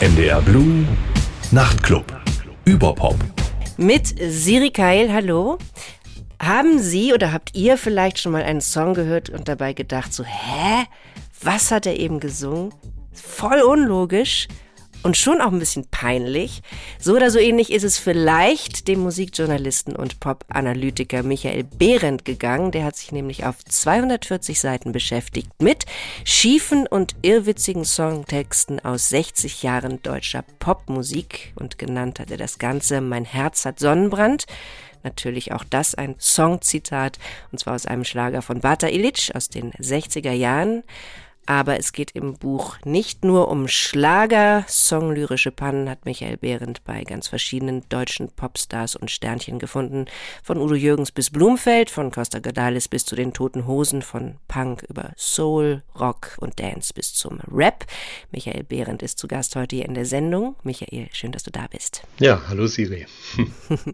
NDR Blue Nachtclub. Überpop. Mit Siri Keil, hallo. Haben Sie oder habt ihr vielleicht schon mal einen Song gehört und dabei gedacht, so, hä? Was hat er eben gesungen? Voll unlogisch und schon auch ein bisschen peinlich. So oder so ähnlich ist es vielleicht dem Musikjournalisten und Pop-Analytiker Michael Behrendt gegangen. Der hat sich nämlich auf 240 Seiten beschäftigt mit schiefen und irrwitzigen Songtexten aus 60 Jahren deutscher Popmusik und genannt hat er das Ganze Mein Herz hat Sonnenbrand. Natürlich auch das ein Songzitat, und zwar aus einem Schlager von Bata Illich aus den 60er Jahren. Aber es geht im Buch nicht nur um Schlager. Songlyrische Pannen hat Michael Behrendt bei ganz verschiedenen deutschen Popstars und Sternchen gefunden. Von Udo Jürgens bis Blumfeld, von Costa Gadalis bis zu den Toten Hosen, von Punk über Soul, Rock und Dance bis zum Rap. Michael Behrendt ist zu Gast heute hier in der Sendung. Michael, schön, dass du da bist. Ja, hallo Siri.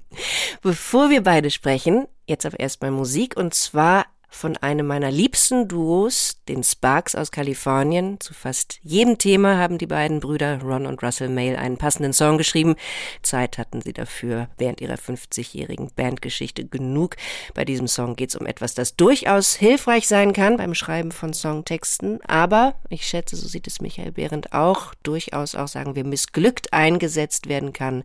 Bevor wir beide sprechen, jetzt aber erstmal Musik und zwar von einem meiner liebsten Duos, den Sparks aus Kalifornien. Zu fast jedem Thema haben die beiden Brüder Ron und Russell Mail einen passenden Song geschrieben. Zeit hatten sie dafür während ihrer 50-jährigen Bandgeschichte genug. Bei diesem Song geht es um etwas, das durchaus hilfreich sein kann beim Schreiben von Songtexten, aber ich schätze, so sieht es Michael Behrendt auch, durchaus auch sagen wir missglückt eingesetzt werden kann.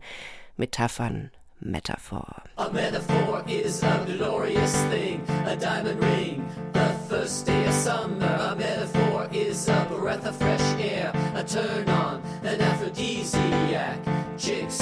Metaphern metaphor. A metaphor is a glorious thing, a diamond ring, the first day of summer. A metaphor is a breath of fresh air, a turn on, an aphrodisiac. Chicks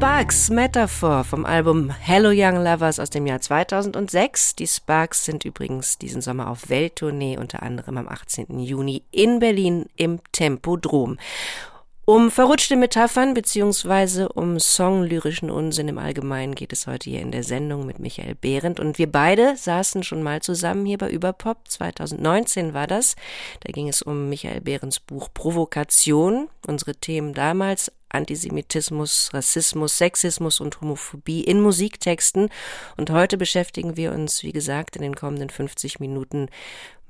Sparks Metaphor vom Album Hello Young Lovers aus dem Jahr 2006. Die Sparks sind übrigens diesen Sommer auf Welttournee, unter anderem am 18. Juni in Berlin im Tempodrom. Um verrutschte Metaphern bzw. um songlyrischen Unsinn im Allgemeinen geht es heute hier in der Sendung mit Michael Behrendt. Und wir beide saßen schon mal zusammen hier bei Überpop. 2019 war das. Da ging es um Michael Behrens Buch Provokation. Unsere Themen damals Antisemitismus, Rassismus, Sexismus und Homophobie in Musiktexten. Und heute beschäftigen wir uns, wie gesagt, in den kommenden 50 Minuten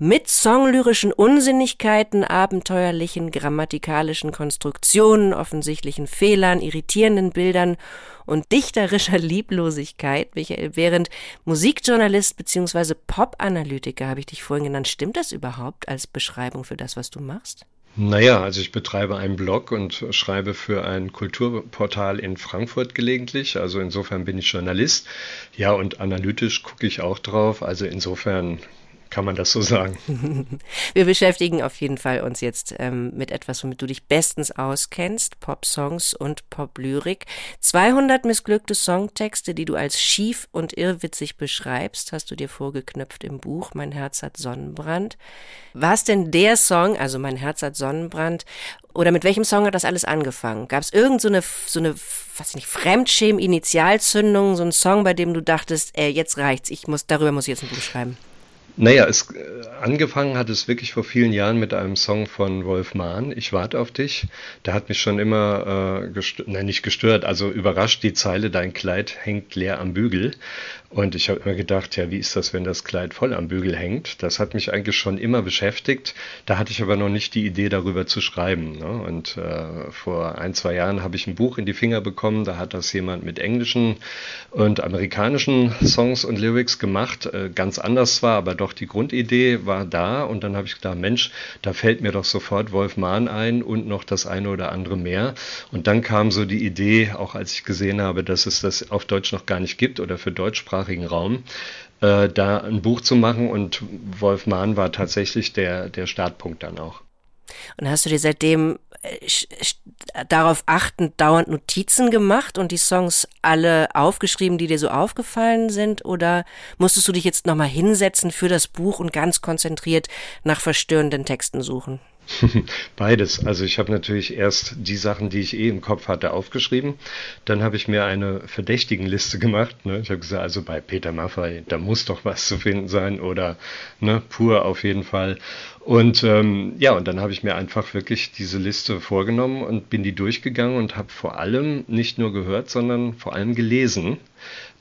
mit songlyrischen Unsinnigkeiten, abenteuerlichen grammatikalischen Konstruktionen, offensichtlichen Fehlern, irritierenden Bildern und dichterischer Lieblosigkeit. Michael Behrendt, Musikjournalist bzw. Pop-Analytiker habe ich dich vorhin genannt. Stimmt das überhaupt als Beschreibung für das, was du machst? Naja, also ich betreibe einen Blog und schreibe für ein Kulturportal in Frankfurt gelegentlich. Also insofern bin ich Journalist. Ja, und analytisch gucke ich auch drauf. Also insofern kann man das so sagen. Wir beschäftigen auf jeden Fall uns jetzt ähm, mit etwas, womit du dich bestens auskennst, Pop-Songs und Pop-Lyrik. 200 missglückte Songtexte, die du als schief und irrwitzig beschreibst, hast du dir vorgeknöpft im Buch Mein Herz hat Sonnenbrand. War es denn der Song, also Mein Herz hat Sonnenbrand, oder mit welchem Song hat das alles angefangen? Gab es irgend so eine, so eine, was nicht, Fremdschämen-Initialzündung, so ein Song, bei dem du dachtest, ey, jetzt reicht's, ich muss, darüber muss ich jetzt ein Buch schreiben? Naja, es, äh, angefangen hat es wirklich vor vielen Jahren mit einem Song von Wolf Mahn, Ich warte auf dich. Da hat mich schon immer, äh, gestört, nein, nicht gestört, also überrascht die Zeile, dein Kleid hängt leer am Bügel. Und ich habe immer gedacht, ja, wie ist das, wenn das Kleid voll am Bügel hängt? Das hat mich eigentlich schon immer beschäftigt. Da hatte ich aber noch nicht die Idee, darüber zu schreiben. Ne? Und äh, vor ein, zwei Jahren habe ich ein Buch in die Finger bekommen. Da hat das jemand mit englischen und amerikanischen Songs und Lyrics gemacht. Äh, ganz anders zwar, aber doch die Grundidee war da. Und dann habe ich gedacht, Mensch, da fällt mir doch sofort Wolf Mahn ein und noch das eine oder andere mehr. Und dann kam so die Idee, auch als ich gesehen habe, dass es das auf Deutsch noch gar nicht gibt oder für deutschsprachige deutschsprachigen Raum, äh, da ein Buch zu machen. Und Wolf Mahn war tatsächlich der, der Startpunkt dann auch. Und hast du dir seitdem äh, darauf achtend dauernd Notizen gemacht und die Songs alle aufgeschrieben, die dir so aufgefallen sind? Oder musstest du dich jetzt nochmal hinsetzen für das Buch und ganz konzentriert nach verstörenden Texten suchen? Beides. Also ich habe natürlich erst die Sachen, die ich eh im Kopf hatte, aufgeschrieben. Dann habe ich mir eine verdächtigen Liste gemacht. Ne? Ich habe gesagt, also bei Peter Maffay, da muss doch was zu finden sein oder ne, pur auf jeden Fall. Und ähm, ja, und dann habe ich mir einfach wirklich diese Liste vorgenommen und bin die durchgegangen und habe vor allem nicht nur gehört, sondern vor allem gelesen.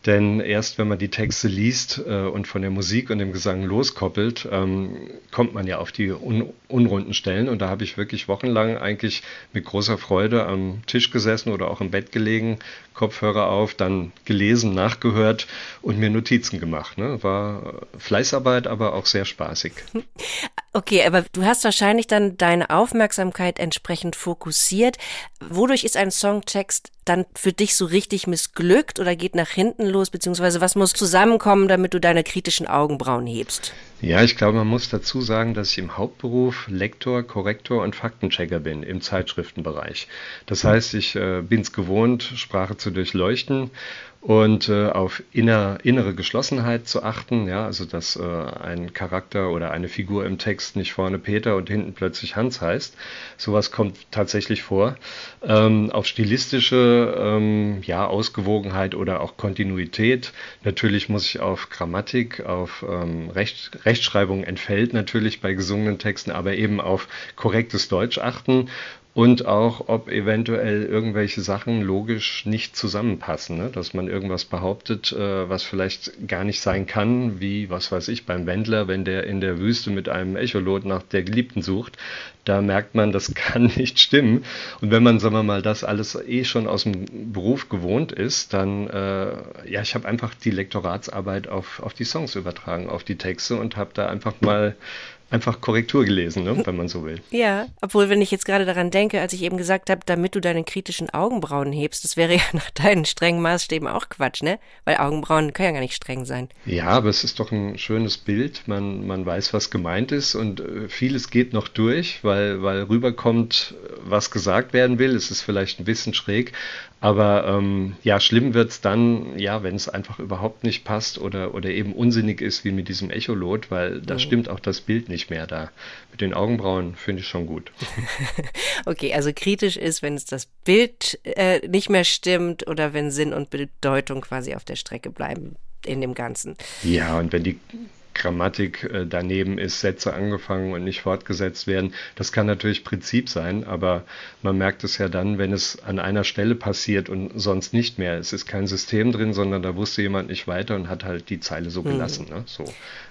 Denn erst wenn man die Texte liest äh, und von der Musik und dem Gesang loskoppelt, ähm, kommt man ja auf die un unrunden Stellen. Und da habe ich wirklich wochenlang eigentlich mit großer Freude am Tisch gesessen oder auch im Bett gelegen, Kopfhörer auf, dann gelesen, nachgehört und mir Notizen gemacht. Ne? War Fleißarbeit, aber auch sehr spaßig. Okay, aber du hast wahrscheinlich dann deine Aufmerksamkeit entsprechend fokussiert. Wodurch ist ein Songtext dann für dich so richtig missglückt oder geht nach hinten los, beziehungsweise was muss zusammenkommen, damit du deine kritischen Augenbrauen hebst? Ja, ich glaube, man muss dazu sagen, dass ich im Hauptberuf Lektor, Korrektor und Faktenchecker bin im Zeitschriftenbereich. Das heißt, ich äh, bin es gewohnt, Sprache zu durchleuchten und äh, auf inner, innere Geschlossenheit zu achten, ja, also dass äh, ein Charakter oder eine Figur im Text nicht vorne Peter und hinten plötzlich Hans heißt. Sowas kommt tatsächlich vor. Ähm, auf stilistische ähm, ja, Ausgewogenheit oder auch Kontinuität. Natürlich muss ich auf Grammatik, auf ähm, Recht, Rechtschreibung entfällt natürlich bei gesungenen Texten, aber eben auf korrektes Deutsch achten und auch, ob eventuell irgendwelche Sachen logisch nicht zusammenpassen, ne? dass man irgendwas behauptet, äh, was vielleicht gar nicht sein kann, wie, was weiß ich, beim Wendler, wenn der in der Wüste mit einem Echolot nach der Geliebten sucht, da merkt man, das kann nicht stimmen. Und wenn man, sagen wir mal, das alles eh schon aus dem Beruf gewohnt ist, dann, äh, ja, ich habe einfach die Lektoratsarbeit auf, auf die Songs übertragen, auf die Texte und habe da einfach mal einfach Korrektur gelesen, ne, wenn man so will. Ja, obwohl, wenn ich jetzt gerade daran denke, als ich eben gesagt habe, damit du deine kritischen Augenbrauen hebst, das wäre ja nach deinen strengen Maßstäben auch Quatsch, ne? Weil Augenbrauen können ja gar nicht streng sein. Ja, aber es ist doch ein schönes Bild. Man, man weiß, was gemeint ist und äh, vieles geht noch durch, weil, weil rüberkommt, was gesagt werden will. Es ist vielleicht ein bisschen schräg, aber ähm, ja, schlimm wird's dann, ja, wenn es einfach überhaupt nicht passt oder, oder eben unsinnig ist wie mit diesem Echolot, weil da Mhm. stimmt auch das Bild nicht mehr da. Mit den Augenbrauen finde ich schon gut. Okay, also kritisch ist, wenn es das Bild äh, nicht mehr stimmt oder wenn Sinn und Bedeutung quasi auf der Strecke bleiben in dem Ganzen. Ja, und wenn die Grammatik äh, daneben ist, Sätze angefangen und nicht fortgesetzt werden, das kann natürlich Prinzip sein, aber man merkt es ja dann, wenn es an einer Stelle passiert und sonst nicht mehr. Es ist kein System drin, sondern da wusste jemand nicht weiter und hat halt die Zeile so gelassen. Ne? So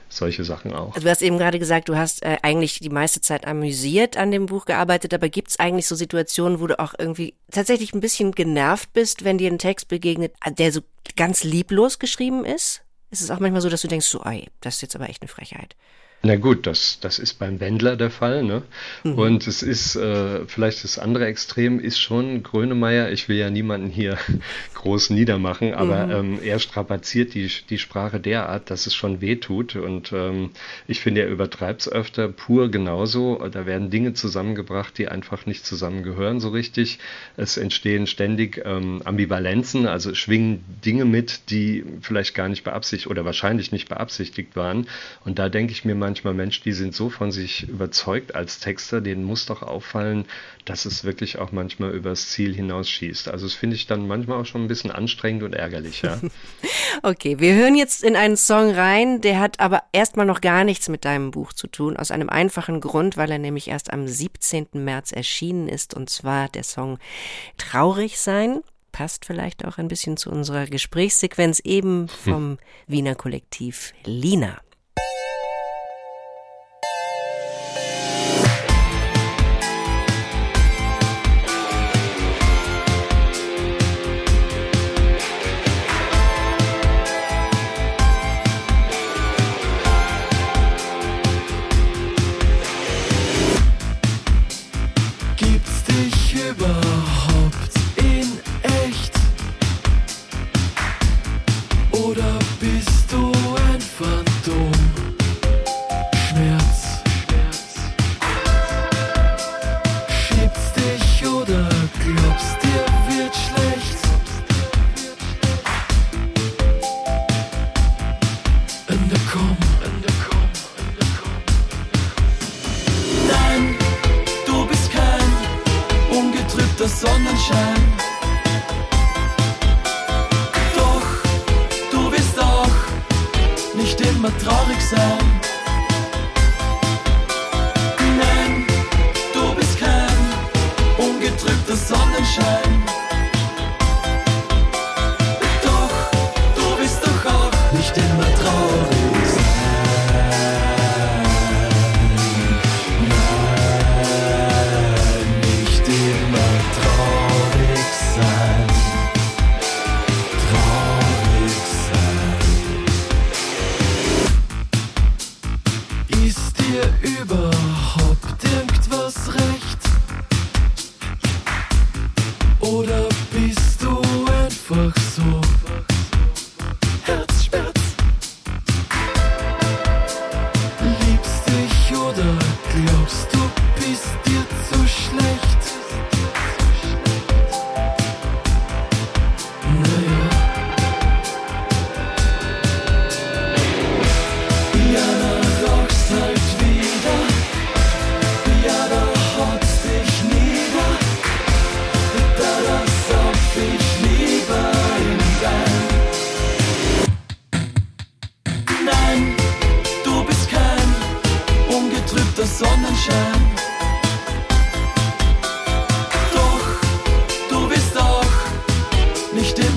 solche Sachen auch. Also du hast eben gerade gesagt, du hast äh, eigentlich die meiste Zeit amüsiert an dem Buch gearbeitet, aber gibt es eigentlich so Situationen, wo du auch irgendwie tatsächlich ein bisschen genervt bist, wenn dir ein Text begegnet, der so ganz lieblos geschrieben ist? Ist es auch manchmal so, dass du denkst, so, ey, das ist jetzt aber echt eine Frechheit. Na gut, das, das ist beim Wendler der Fall, ne? Und es ist äh, vielleicht das andere Extrem ist schon Grönemeyer. Ich will ja niemanden hier groß niedermachen, aber ähm, er strapaziert die, die Sprache derart, dass es schon weh tut. Und ähm, ich finde, er übertreibt es öfter, pur genauso. Da werden Dinge zusammengebracht, die einfach nicht zusammengehören so richtig. Es entstehen ständig ähm, Ambivalenzen, also schwingen Dinge mit, die vielleicht gar nicht beabsichtigt oder wahrscheinlich nicht beabsichtigt waren. Und da denke ich mir manchmal, Mensch, die sind so von sich überzeugt als Texter, denen muss doch auffallen, dass es wirklich auch manchmal übers Ziel hinausschießt. Also das finde ich dann manchmal auch schon ein bisschen anstrengend und ärgerlich, ja. Okay, wir hören jetzt in einen Song rein, der hat aber erstmal noch gar nichts mit deinem Buch zu tun, aus einem einfachen Grund, weil er nämlich erst am 17. März erschienen ist, und zwar der Song Traurig sein. Passt vielleicht auch ein bisschen zu unserer Gesprächssequenz eben vom Wiener Kollektiv Lina.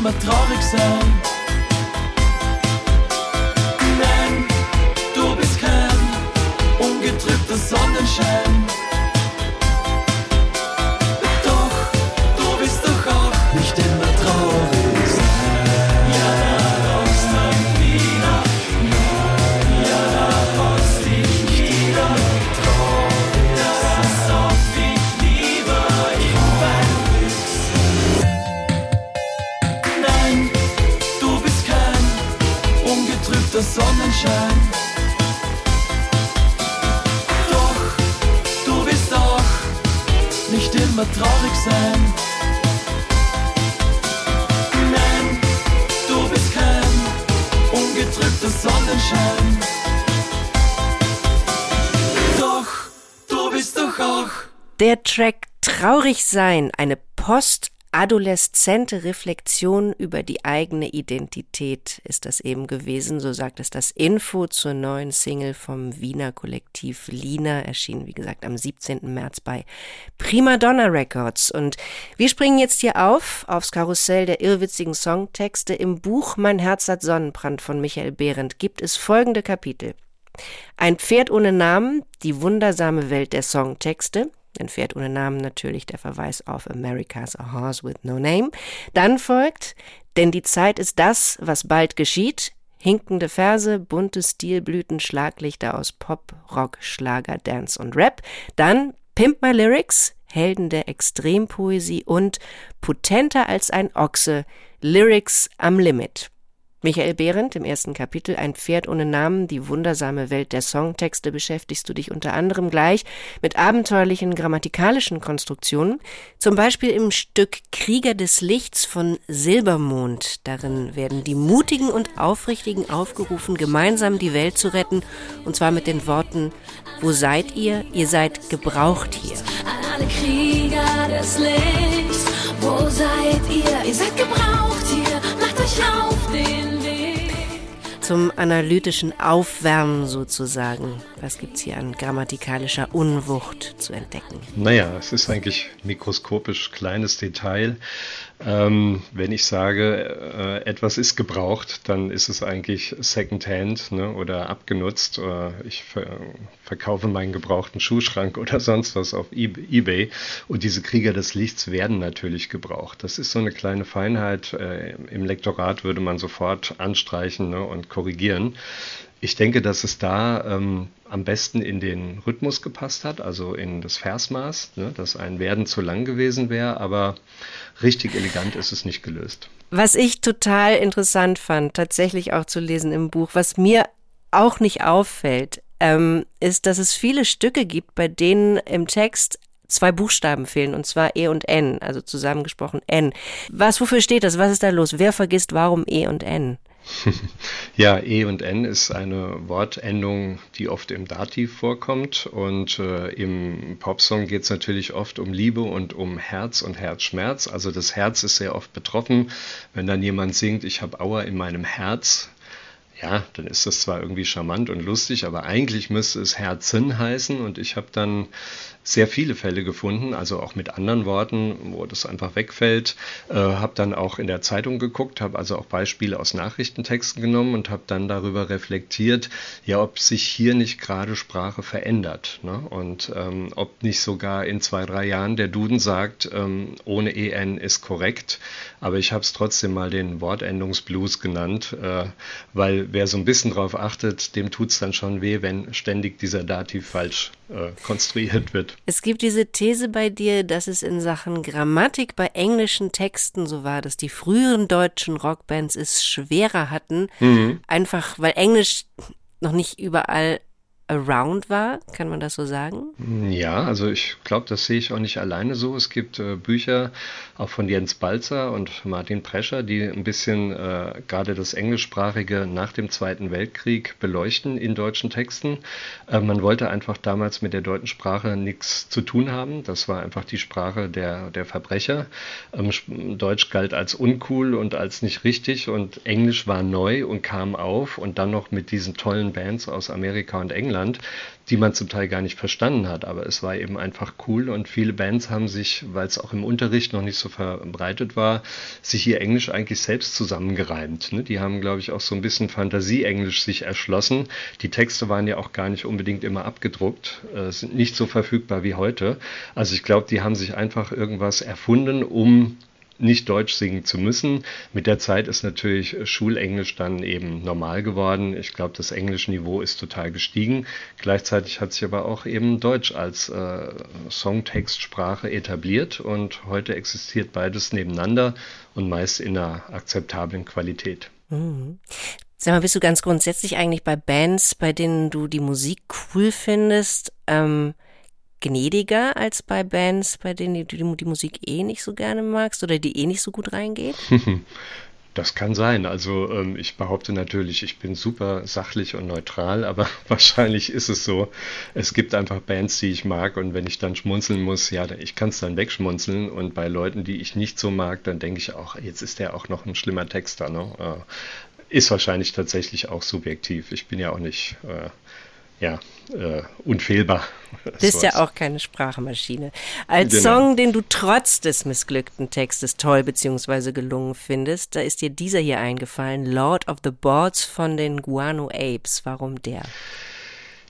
Immer traurig sein. Traurig sein, eine postadoleszente Reflexion über die eigene Identität ist das eben gewesen, so sagt es das Info zur neuen Single vom Wiener Kollektiv Lina, erschienen wie gesagt am 17. März bei Prima Donna Records. Und wir springen jetzt hier auf, aufs Karussell der irrwitzigen Songtexte. Im Buch Mein Herz hat Sonnenbrand von Michael Behrendt gibt es folgende Kapitel. Ein Pferd ohne Namen, die wundersame Welt der Songtexte. Ein Pferd ohne Namen natürlich der Verweis auf America's a Horse with No Name. Dann folgt, denn die Zeit ist das, was bald geschieht. Hinkende Verse, bunte Stilblüten, Schlaglichter aus Pop, Rock, Schlager, Dance und Rap. Dann Pimp My Lyrics, Helden der Extrempoesie und potenter als ein Ochse, Lyrics am Limit. Michael Behrendt im ersten Kapitel Ein Pferd ohne Namen, die wundersame Welt der Songtexte beschäftigst du dich unter anderem gleich mit abenteuerlichen grammatikalischen Konstruktionen, zum Beispiel im Stück Krieger des Lichts von Silbermond. Darin werden die Mutigen und Aufrichtigen aufgerufen, gemeinsam die Welt zu retten, und zwar mit den Worten Wo seid ihr? Ihr seid gebraucht hier. Alle Krieger des Lichts, wo seid ihr? Ihr seid gebraucht Zum analytischen Aufwärmen sozusagen. Was gibt's hier an grammatikalischer Unwucht zu entdecken? Naja, es ist eigentlich mikroskopisch kleines Detail. Ähm, wenn ich sage, äh, etwas ist gebraucht, dann ist es eigentlich Secondhand ne, oder abgenutzt. Oder ich ver verkaufe meinen gebrauchten Schuhschrank oder sonst was auf E- eBay. Und diese Krieger des Lichts werden natürlich gebraucht. Das ist so eine kleine Feinheit. Äh, Im Lektorat würde man sofort anstreichen ne, und korrigieren. Ich denke, dass es da ähm, am besten in den Rhythmus gepasst hat, also in das Versmaß, ne, dass ein Werden zu lang gewesen wäre, aber richtig elegant ist es nicht gelöst. Was ich total interessant fand, tatsächlich auch zu lesen im Buch, was mir auch nicht auffällt, ähm, ist, dass es viele Stücke gibt, bei denen im Text zwei Buchstaben fehlen, und zwar E und N, also zusammengesprochen N. Was, wofür steht das? Was ist da los? Wer vergisst warum E und N? Ja, E und N ist eine Wortendung, die oft im Dativ vorkommt. Und äh, im Popsong geht es natürlich oft um Liebe und um Herz und Herzschmerz. Also das Herz ist sehr oft betroffen. Wenn dann jemand singt, ich habe Aua in meinem Herz, ja, dann ist das zwar irgendwie charmant und lustig, aber eigentlich müsste es Herzen heißen. Und ich habe dann sehr viele Fälle gefunden, also auch mit anderen Worten, wo das einfach wegfällt. Äh, habe dann auch in der Zeitung geguckt, habe also auch Beispiele aus Nachrichtentexten genommen und habe dann darüber reflektiert, ja, ob sich hier nicht gerade Sprache verändert ne? und ähm, ob nicht sogar in zwei, drei Jahren der Duden sagt, ähm, ohne en ist korrekt, aber ich habe es trotzdem mal den Wortendungsblues genannt, äh, weil wer so ein bisschen drauf achtet, dem tut es dann schon weh, wenn ständig dieser Dativ falsch äh, konstruiert wird. Es gibt diese These bei dir, dass es in Sachen Grammatik bei englischen Texten so war, dass die früheren deutschen Rockbands es schwerer hatten, einfach weil Englisch noch nicht überall around war, kann man das so sagen? Ja, also ich glaube, das sehe ich auch nicht alleine so. Es gibt äh, Bücher auch von Jens Balzer und Martin Prescher, die ein bisschen äh, gerade das Englischsprachige nach dem Zweiten Weltkrieg beleuchten in deutschen Texten. Äh, man wollte einfach damals mit der deutschen Sprache nichts zu tun haben. Das war einfach die Sprache der, der Verbrecher. Ähm, Deutsch galt als uncool und als nicht richtig und Englisch war neu und kam auf und dann noch mit diesen tollen Bands aus Amerika und England. Genannt, die man zum Teil gar nicht verstanden hat. Aber es war eben einfach cool und viele Bands haben sich, weil es auch im Unterricht noch nicht so verbreitet war, sich ihr Englisch eigentlich selbst zusammengereimt. Ne? Die haben, glaube ich, auch so ein bisschen Fantasie-Englisch sich erschlossen. Die Texte waren ja auch gar nicht unbedingt immer abgedruckt, äh, sind nicht so verfügbar wie heute. Also ich glaube, die haben sich einfach irgendwas erfunden, um nicht Deutsch singen zu müssen. Mit der Zeit ist natürlich Schulenglisch dann eben normal geworden. Ich glaube, das Englischniveau ist total gestiegen. Gleichzeitig hat sich aber auch eben Deutsch als äh, Songtextsprache etabliert und heute existiert beides nebeneinander und meist in einer akzeptablen Qualität. Sag mal, bist du ganz grundsätzlich eigentlich bei Bands, bei denen du die Musik cool findest, ähm, gnädiger als bei Bands, bei denen du die, Musik eh nicht so gerne magst oder die eh nicht so gut reingeht? Das kann sein. Also ähm, ich behaupte natürlich, ich bin super sachlich und neutral, aber wahrscheinlich ist es so. Es gibt einfach Bands, die ich mag und wenn ich dann schmunzeln muss, ja, ich kann es dann wegschmunzeln und bei Leuten, die ich nicht so mag, dann denke ich auch, jetzt ist der auch noch ein schlimmer Texter. Ne? Äh, ist wahrscheinlich tatsächlich auch subjektiv. Ich bin ja auch nicht äh, ja, äh, unfehlbar. Bist So ja auch keine Sprachmaschine. Als Genau. Song, den du trotz des missglückten Textes toll bzw. gelungen findest, da ist dir dieser hier eingefallen, Lord of the Boards von den Guano Apes. Warum der?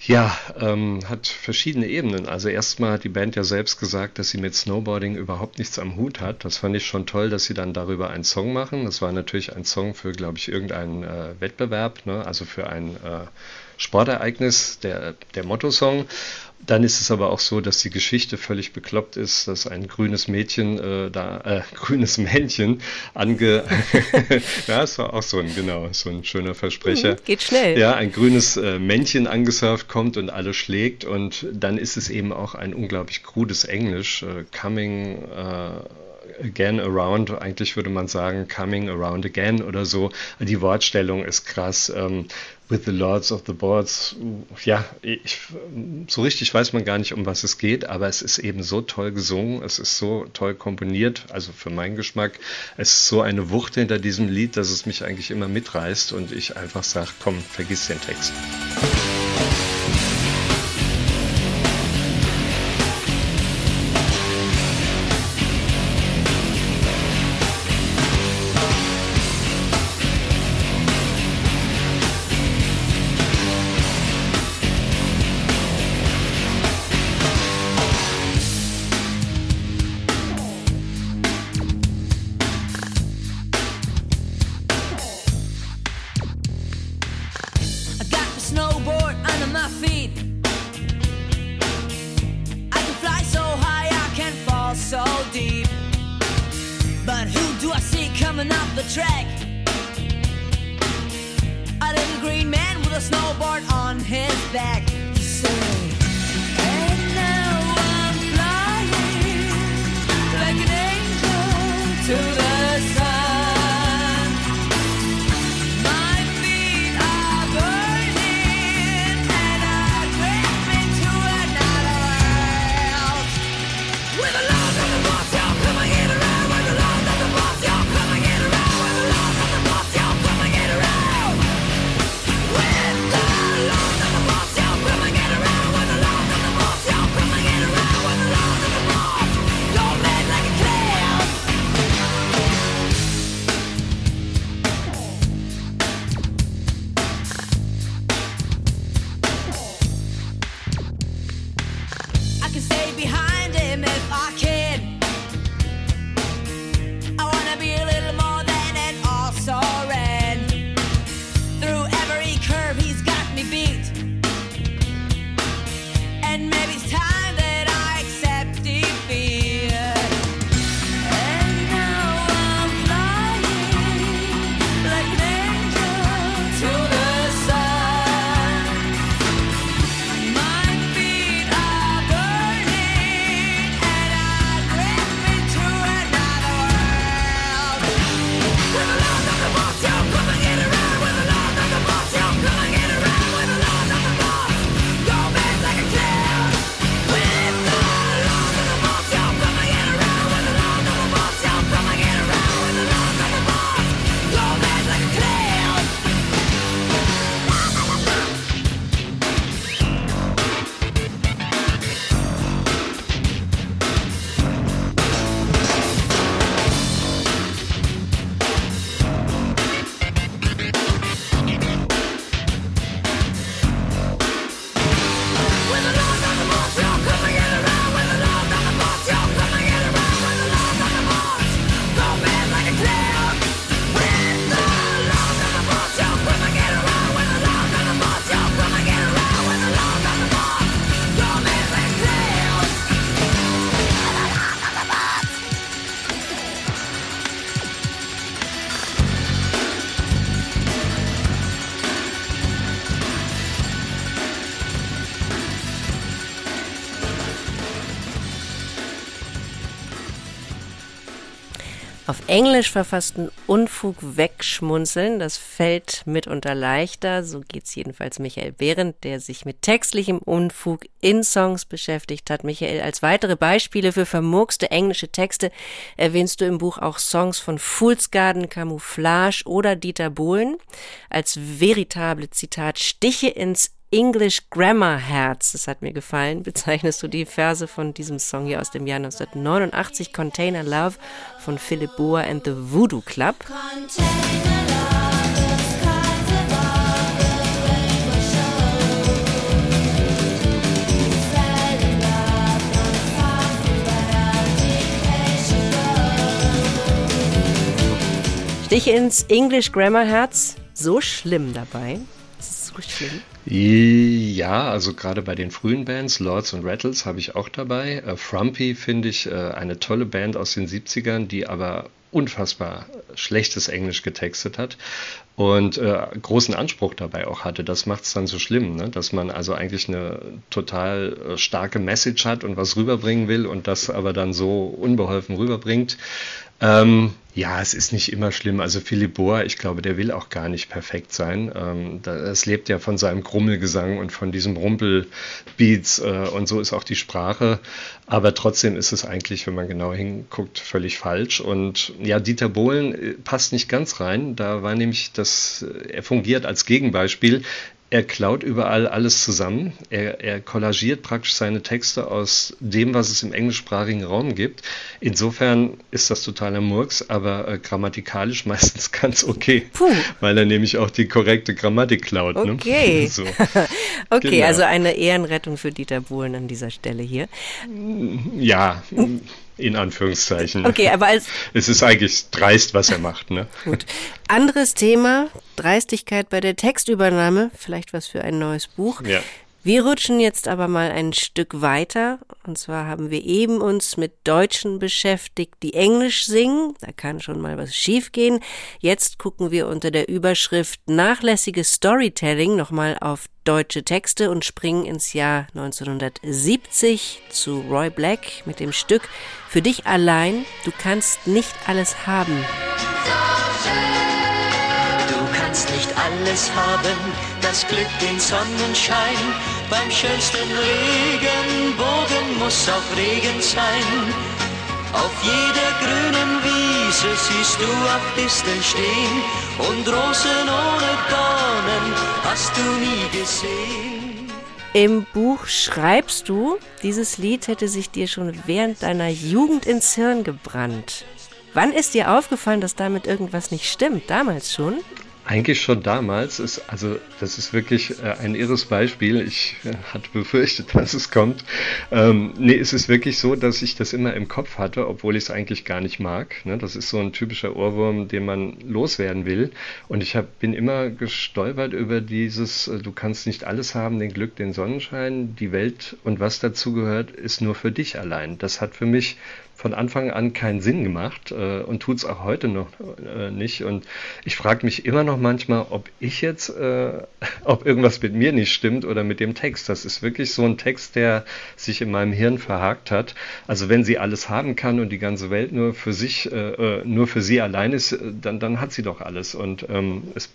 Ja, ähm, hat verschiedene Ebenen. Also erstmal hat die Band ja selbst gesagt, dass sie mit Snowboarding überhaupt nichts am Hut hat. Das fand ich schon toll, dass sie dann darüber einen Song machen. Das war natürlich ein Song für, glaube ich, irgendeinen äh, Wettbewerb, ne? also für ein äh, Sportereignis, der, der Mottosong. Dann ist es aber auch so, dass die Geschichte völlig bekloppt ist, dass ein grünes Mädchen äh, da, äh, grünes Männchen ange... ja, es war auch so ein, genau, so ein schöner Versprecher. Mhm, geht schnell. Ja, ein grünes äh, Männchen angesurft kommt und alle schlägt und dann ist es eben auch ein unglaublich krudes Englisch, äh, coming äh, again around, eigentlich würde man sagen coming around again oder so. Die Wortstellung ist krass. Ähm, with the Lords of the Boards, ja, ich, so richtig weiß man gar nicht, um was es geht, aber es ist eben so toll gesungen, es ist so toll komponiert, also für meinen Geschmack, es ist so eine Wucht hinter diesem Lied, dass es mich eigentlich immer mitreißt und ich einfach sage, komm, vergiss den Text. Englisch verfassten Unfug wegschmunzeln, das fällt mitunter leichter, so geht's jedenfalls Michael Behrendt, der sich mit textlichem Unfug in Songs beschäftigt hat. Michael, als weitere Beispiele für vermurkste englische Texte erwähnst du im Buch auch Songs von Fool's Garden, Camouflage oder Dieter Bohlen. Als veritable Zitat Stiche ins English Grammar Herz, das hat mir gefallen, bezeichnest du die Verse von diesem Song hier aus dem Jahr 1989, Container Love von Philip Boer and the Voodoo Club. Stich ins English Grammar Herz, so schlimm dabei. Das ist so schlimm. Ja, also gerade bei den frühen Bands, Lords und Rattles, habe ich auch dabei. Äh, Frumpy finde ich äh, eine tolle Band aus den 70ern, die aber unfassbar schlechtes Englisch getextet hat und äh, großen Anspruch dabei auch hatte. Das macht es dann so schlimm, ne? dass man also eigentlich eine total äh, starke Message hat und was rüberbringen will und das aber dann so unbeholfen rüberbringt. Ähm, ja, es ist nicht immer schlimm. Also Philipp Bohr, ich glaube, der will auch gar nicht perfekt sein. Ähm, das lebt ja von seinem Grummelgesang und von diesem Rumpelbeats äh, und so ist auch die Sprache. Aber trotzdem ist es eigentlich, wenn man genau hinguckt, völlig falsch. Und ja, Dieter Bohlen äh, passt nicht ganz rein. Da war nämlich das, äh, er fungiert als Gegenbeispiel. Er klaut überall alles zusammen. Er, er kollagiert praktisch seine Texte aus dem, was es im englischsprachigen Raum gibt. Insofern ist das totaler Murks, aber äh, grammatikalisch meistens ganz okay, Puh. weil er nämlich auch die korrekte Grammatik klaut. Okay. Ne? So. Okay, Genau. also eine Ehrenrettung für Dieter Bohlen an dieser Stelle hier. Ja, in Anführungszeichen. Okay, aber als Es ist eigentlich dreist, was er macht. Ne? gut. Anderes Thema, Dreistigkeit bei der Textübernahme, vielleicht was für ein neues Buch. Ja. Wir rutschen jetzt aber mal ein Stück weiter. Und zwar haben wir eben uns mit Deutschen beschäftigt, die Englisch singen. Da kann schon mal was schiefgehen. Jetzt gucken wir unter der Überschrift Nachlässiges Storytelling nochmal auf deutsche Texte und springen ins Jahr 1970 zu Roy Black mit dem Stück Für dich allein, du kannst nicht alles haben. Du kannst nicht alles haben, das Glück, den Sonnenschein. Beim schönsten Regenbogen muss auch Regen sein. Auf jeder grünen Wiese siehst du auch Disteln stehen und Rosen ohne Dornen hast du nie gesehen. Im Buch schreibst du, dieses Lied hätte sich dir schon während deiner Jugend ins Hirn gebrannt. Wann ist dir aufgefallen, dass damit irgendwas nicht stimmt? Damals schon? Eigentlich schon damals ist, also das ist wirklich äh, ein irres Beispiel. Ich äh, hatte befürchtet, dass es kommt. Ähm, nee, es ist wirklich so, dass ich das immer im Kopf hatte, obwohl ich es eigentlich gar nicht mag. Ne? Das ist so ein typischer Ohrwurm, den man loswerden will. Und ich hab, bin immer gestolpert über dieses, äh, du kannst nicht alles haben, den Glück, den Sonnenschein, die Welt und was dazu gehört, ist nur für dich allein. Das hat für mich von Anfang an keinen Sinn gemacht äh, und tut's auch heute noch äh, nicht. Und ich frage mich immer noch manchmal, ob ich jetzt, äh, ob irgendwas mit mir nicht stimmt oder mit dem Text. Das ist wirklich so ein Text, der sich in meinem Hirn verhakt hat. Also wenn sie alles haben kann und die ganze Welt nur für sich, äh, äh, nur für sie allein ist, äh, dann, dann hat sie doch alles. Und ähm, es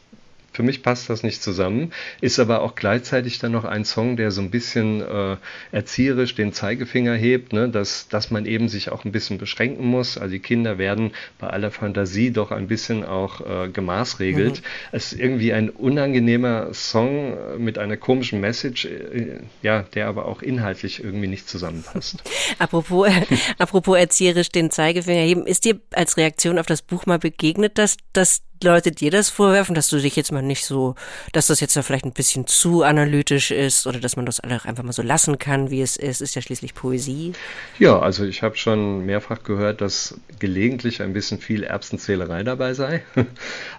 für mich passt das nicht zusammen, ist aber auch gleichzeitig dann noch ein Song, der so ein bisschen äh, erzieherisch den Zeigefinger hebt, ne? dass, dass man eben sich auch ein bisschen beschränken muss. Also die Kinder werden bei aller Fantasie doch ein bisschen auch äh, gemaßregelt. Es ist irgendwie ein unangenehmer Song äh, mit einer komischen Message, äh, ja, der aber auch inhaltlich irgendwie nicht zusammenpasst. Apropos, apropos erzieherisch den Zeigefinger heben, ist dir als Reaktion auf das Buch mal begegnet, dass, dass Leute dir das vorwerfen, dass du dich jetzt mal nicht so, dass das jetzt da vielleicht ein bisschen zu analytisch ist oder dass man das einfach mal so lassen kann, wie es ist, ist ja schließlich Poesie. Ja, also ich habe schon mehrfach gehört, dass gelegentlich ein bisschen viel Erbsenzählerei dabei sei.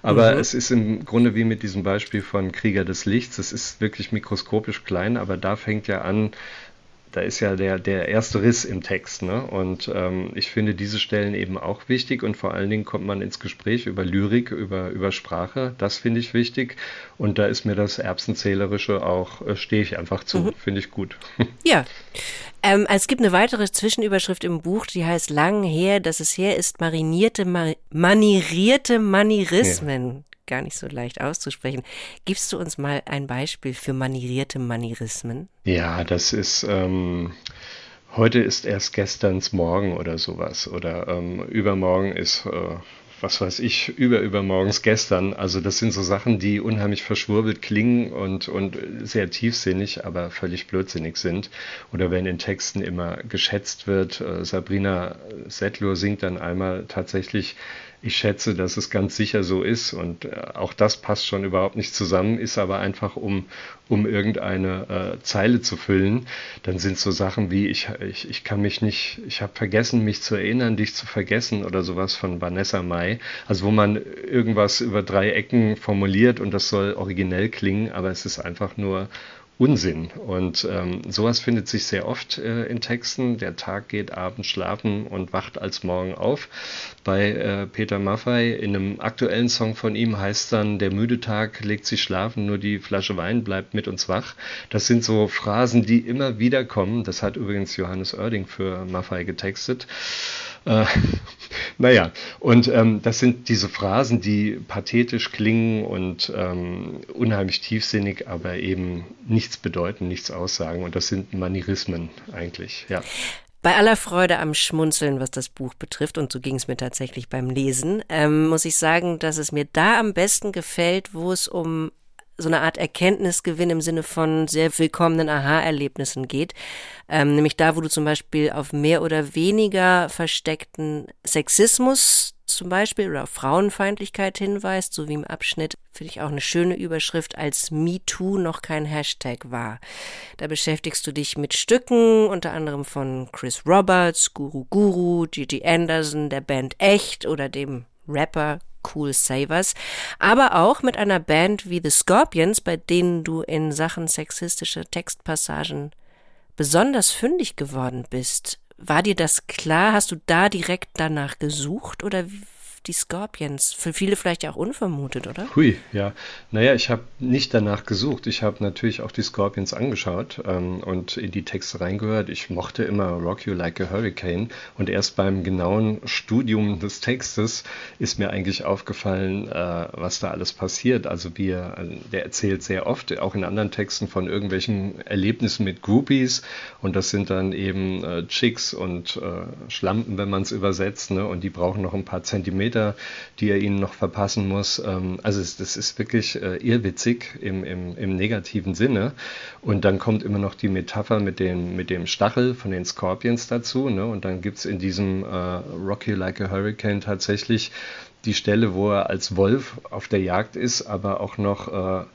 Aber es ist im Grunde wie mit diesem Beispiel von Krieger des Lichts. Es ist wirklich mikroskopisch klein, aber da fängt ja an, da ist ja der, der erste Riss im Text. Ne? Und ähm, ich finde diese Stellen eben auch wichtig und vor allen Dingen kommt man ins Gespräch über Lyrik, über, über Sprache. Das finde ich wichtig. Und da ist mir das Erbsenzählerische auch, äh, stehe ich einfach zu. Finde ich gut. Ja. Ähm, es gibt eine weitere Zwischenüberschrift im Buch, die heißt Lang her, dass es her ist, marinierte, ma manierierte Manierismen. Gar nicht so leicht auszusprechen. Gibst du uns mal ein Beispiel für manierierte Manierismen? Ja, das ist, ähm, heute ist erst gesterns Morgen oder sowas. Oder ähm, übermorgen ist, äh, was weiß ich, überübermorgens gestern. Also das sind so Sachen, die unheimlich verschwurbelt klingen und, und sehr tiefsinnig, aber völlig blödsinnig sind. Oder wenn in Texten immer geschätzt wird, äh, Sabrina Settler singt dann einmal tatsächlich ich schätze, dass es ganz sicher so ist und äh, auch das passt schon überhaupt nicht zusammen, ist aber einfach, um, um irgendeine äh, Zeile zu füllen. Dann sind so Sachen wie, ich, ich, ich kann mich nicht, ich habe vergessen, mich zu erinnern, dich zu vergessen oder sowas von Vanessa Mai. Also wo man irgendwas über drei Ecken formuliert und das soll originell klingen, aber es ist einfach nur Unsinn. Und ähm, sowas findet sich sehr oft äh, in Texten. Der Tag geht abends schlafen und wacht als morgen auf. Bei äh, Peter Maffei in einem aktuellen Song von ihm heißt dann, der müde Tag legt sich schlafen, nur die Flasche Wein bleibt mit uns wach. Das sind so Phrasen, die immer wieder kommen. Das hat übrigens Johannes Oerding für Maffei getextet. Äh, naja, und ähm, das sind diese Phrasen, die pathetisch klingen und ähm, unheimlich tiefsinnig, aber eben nichts bedeuten, nichts aussagen. Und das sind Manierismen eigentlich, ja. Bei aller Freude am Schmunzeln, was das Buch betrifft, und so ging es mir tatsächlich beim Lesen, ähm, muss ich sagen, dass es mir da am besten gefällt, wo es um so eine Art Erkenntnisgewinn im Sinne von sehr willkommenen Aha-Erlebnissen geht. Ähm, nämlich da, wo du zum Beispiel auf mehr oder weniger versteckten Sexismus zum Beispiel oder auf Frauenfeindlichkeit hinweist, so wie im Abschnitt, finde ich auch eine schöne Überschrift, als MeToo noch kein Hashtag war. Da beschäftigst du dich mit Stücken, unter anderem von Chris Roberts, Guru Guru, Gigi Anderson, der Band Echt oder dem Rapper Cool Savers, aber auch mit einer Band wie The Scorpions, bei denen du in Sachen sexistische Textpassagen besonders fündig geworden bist. War dir das klar? Hast du da direkt danach gesucht oder wie- die Scorpions? Für viele vielleicht auch unvermutet, oder? Hui, ja. Naja, ich habe nicht danach gesucht. Ich habe natürlich auch die Scorpions angeschaut ähm, und in die Texte reingehört. Ich mochte immer Rock You Like a Hurricane und erst beim genauen Studium des Textes ist mir eigentlich aufgefallen, äh, was da alles passiert. Also er, äh, der erzählt sehr oft, auch in anderen Texten, von irgendwelchen Erlebnissen mit Groupies und das sind dann eben äh, Chicks und äh, Schlampen, wenn man es übersetzt, ne? und die brauchen noch ein paar Zentimeter, die er ihnen noch verpassen muss. Ähm, also das ist wirklich äh, irrwitzig im, im, im negativen Sinne. Und dann kommt immer noch die Metapher mit dem, mit dem Stachel von den Scorpions dazu. Ne? Und dann gibt es in diesem äh, Rocky Like a Hurricane tatsächlich die Stelle, wo er als Wolf auf der Jagd ist, aber auch noch äh,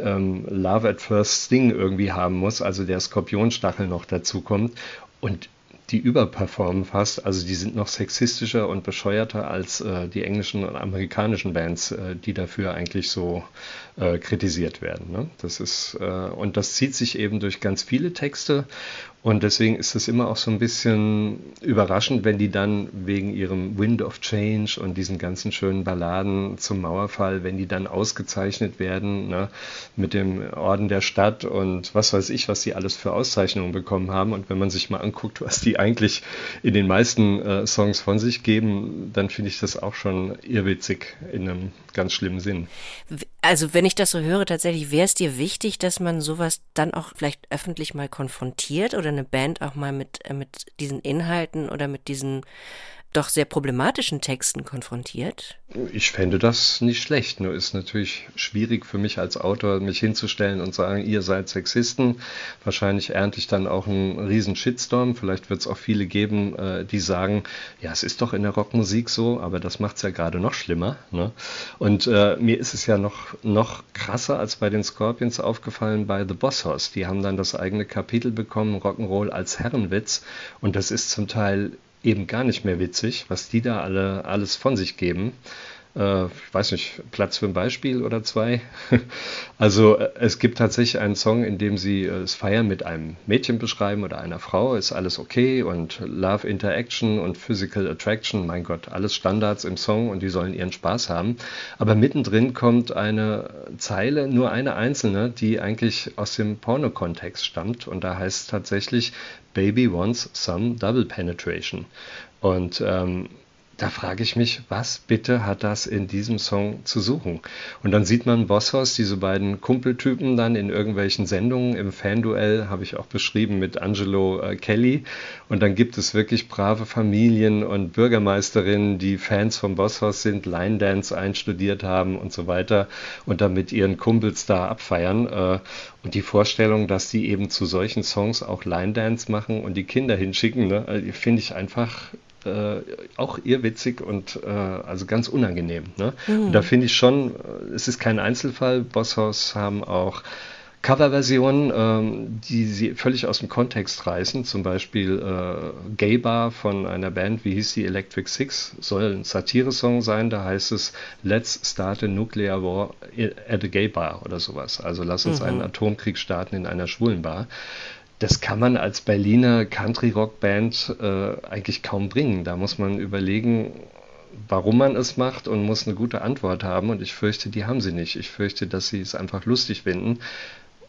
ähm, Love at First Sting irgendwie haben muss, also der Skorpionstachel noch dazu kommt. Und die überperformen fast, also die sind noch sexistischer und bescheuerter als äh, die englischen und amerikanischen Bands, äh, die dafür eigentlich so äh, kritisiert werden. Ne? Das ist, äh, und das zieht sich eben durch ganz viele Texte und deswegen ist es immer auch so ein bisschen überraschend, wenn die dann wegen ihrem Wind of Change und diesen ganzen schönen Balladen zum Mauerfall, wenn die dann ausgezeichnet werden ne, mit dem Orden der Stadt und was weiß ich, was sie alles für Auszeichnungen bekommen haben. Und wenn man sich mal anguckt, was die eigentlich in den meisten äh, Songs von sich geben, dann finde ich das auch schon irrwitzig in einem ganz schlimmen Sinn. Also wenn ich das so höre, tatsächlich wäre es dir wichtig, dass man sowas dann auch vielleicht öffentlich mal konfrontiert oder eine Band auch mal mit, äh, mit diesen Inhalten oder mit diesen doch sehr problematischen Texten konfrontiert? Ich fände das nicht schlecht. Nur ist natürlich schwierig für mich als Autor, mich hinzustellen und sagen, ihr seid Sexisten. Wahrscheinlich ernte ich dann auch einen riesen Shitstorm. Vielleicht wird es auch viele geben, äh, die sagen, ja, es ist doch in der Rockmusik so, aber das macht es ja gerade noch schlimmer. Ne? Und äh, mir ist es ja noch, noch krasser als bei den Scorpions aufgefallen bei The Boss Hoss. Die haben dann das eigene Kapitel bekommen, Rock'n'Roll als Herrenwitz. Und das ist zum Teil eben gar nicht mehr witzig, was die da alle alles von sich geben. Äh, ich weiß nicht, Platz für ein Beispiel oder zwei. Also äh, es gibt tatsächlich einen Song, in dem sie äh, das Feiern mit einem Mädchen beschreiben oder einer Frau, ist alles okay und Love Interaction und Physical Attraction, mein Gott, alles Standards im Song und die sollen ihren Spaß haben. Aber mittendrin kommt eine Zeile, nur eine einzelne, die eigentlich aus dem Porno-Kontext stammt und da heißt es tatsächlich Baby wants some double penetration. Und ähm, da frage ich mich, was bitte hat das in diesem Song zu suchen? Und dann sieht man Bosshaus, diese beiden Kumpeltypen dann in irgendwelchen Sendungen im Fanduell, habe ich auch beschrieben mit Angelo äh, Kelly. Und dann gibt es wirklich brave Familien und Bürgermeisterinnen, die Fans vom Bosshaus sind, Line Dance einstudiert haben und so weiter und dann mit ihren Kumpels da abfeiern. Äh, und die Vorstellung, dass die eben zu solchen Songs auch Line Dance machen und die Kinder hinschicken, ne, äh, finde ich einfach äh, auch irrwitzig und äh, also ganz unangenehm. Ne? Und da finde ich schon, äh, es ist kein Einzelfall. Bosshaus haben auch Coverversionen, ähm, die sie völlig aus dem Kontext reißen. Zum Beispiel äh, Gay Bar von einer Band, wie hieß die Electric Six, soll ein Satire-Song sein. Da heißt es Let's start a nuclear war at a gay bar oder sowas. Also lass uns einen Atomkrieg starten in einer schwulen Bar das kann man als Berliner Country-Rock-Band äh, eigentlich kaum bringen. Da muss man überlegen, warum man es macht und muss eine gute Antwort haben. Und ich fürchte, die haben sie nicht. Ich fürchte, dass sie es einfach lustig finden.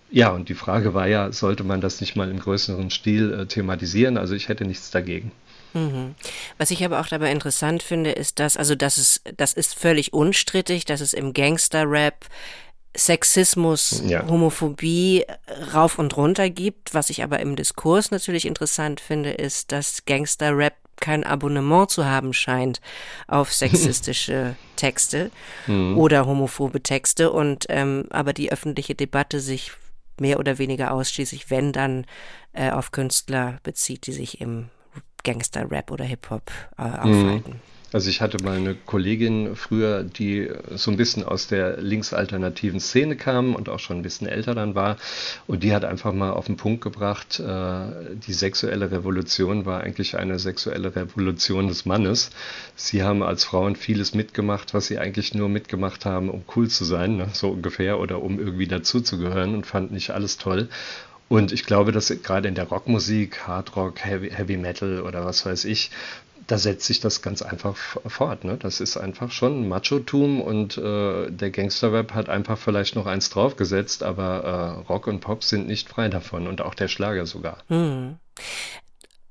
Ja, und die Frage war ja, sollte man das nicht mal im größeren Stil äh, thematisieren? Also ich hätte nichts dagegen. Mhm. Was ich aber auch dabei interessant finde, ist, dass, also das ist, das ist völlig unstrittig, dass es im Gangster-Rap Sexismus, Ja. Homophobie rauf und runter gibt. Was ich aber im Diskurs natürlich interessant finde, ist, dass Gangster-Rap kein Abonnement zu haben scheint auf sexistische Texte oder homophobe Texte und ähm, aber die öffentliche Debatte sich mehr oder weniger ausschließlich, wenn dann äh, auf Künstler bezieht, die sich im Gangster-Rap oder Hip-Hop äh, aufhalten. Also ich hatte mal eine Kollegin früher, die so ein bisschen aus der linksalternativen Szene kam und auch schon ein bisschen älter dann war. Und die hat einfach mal auf den Punkt gebracht, äh, die sexuelle Revolution war eigentlich eine sexuelle Revolution des Mannes. Sie haben als Frauen vieles mitgemacht, was sie eigentlich nur mitgemacht haben, um cool zu sein, ne? so ungefähr, oder um irgendwie dazuzugehören und fanden nicht alles toll. Und ich glaube, dass gerade in der Rockmusik, Hardrock, Heavy, Heavy Metal oder was weiß ich, da setzt sich das ganz einfach fort. Ne? Das ist einfach schon Machotum und äh, der Gangsterrap hat einfach vielleicht noch eins draufgesetzt, aber äh, Rock und Pop sind nicht frei davon und auch der Schlager sogar.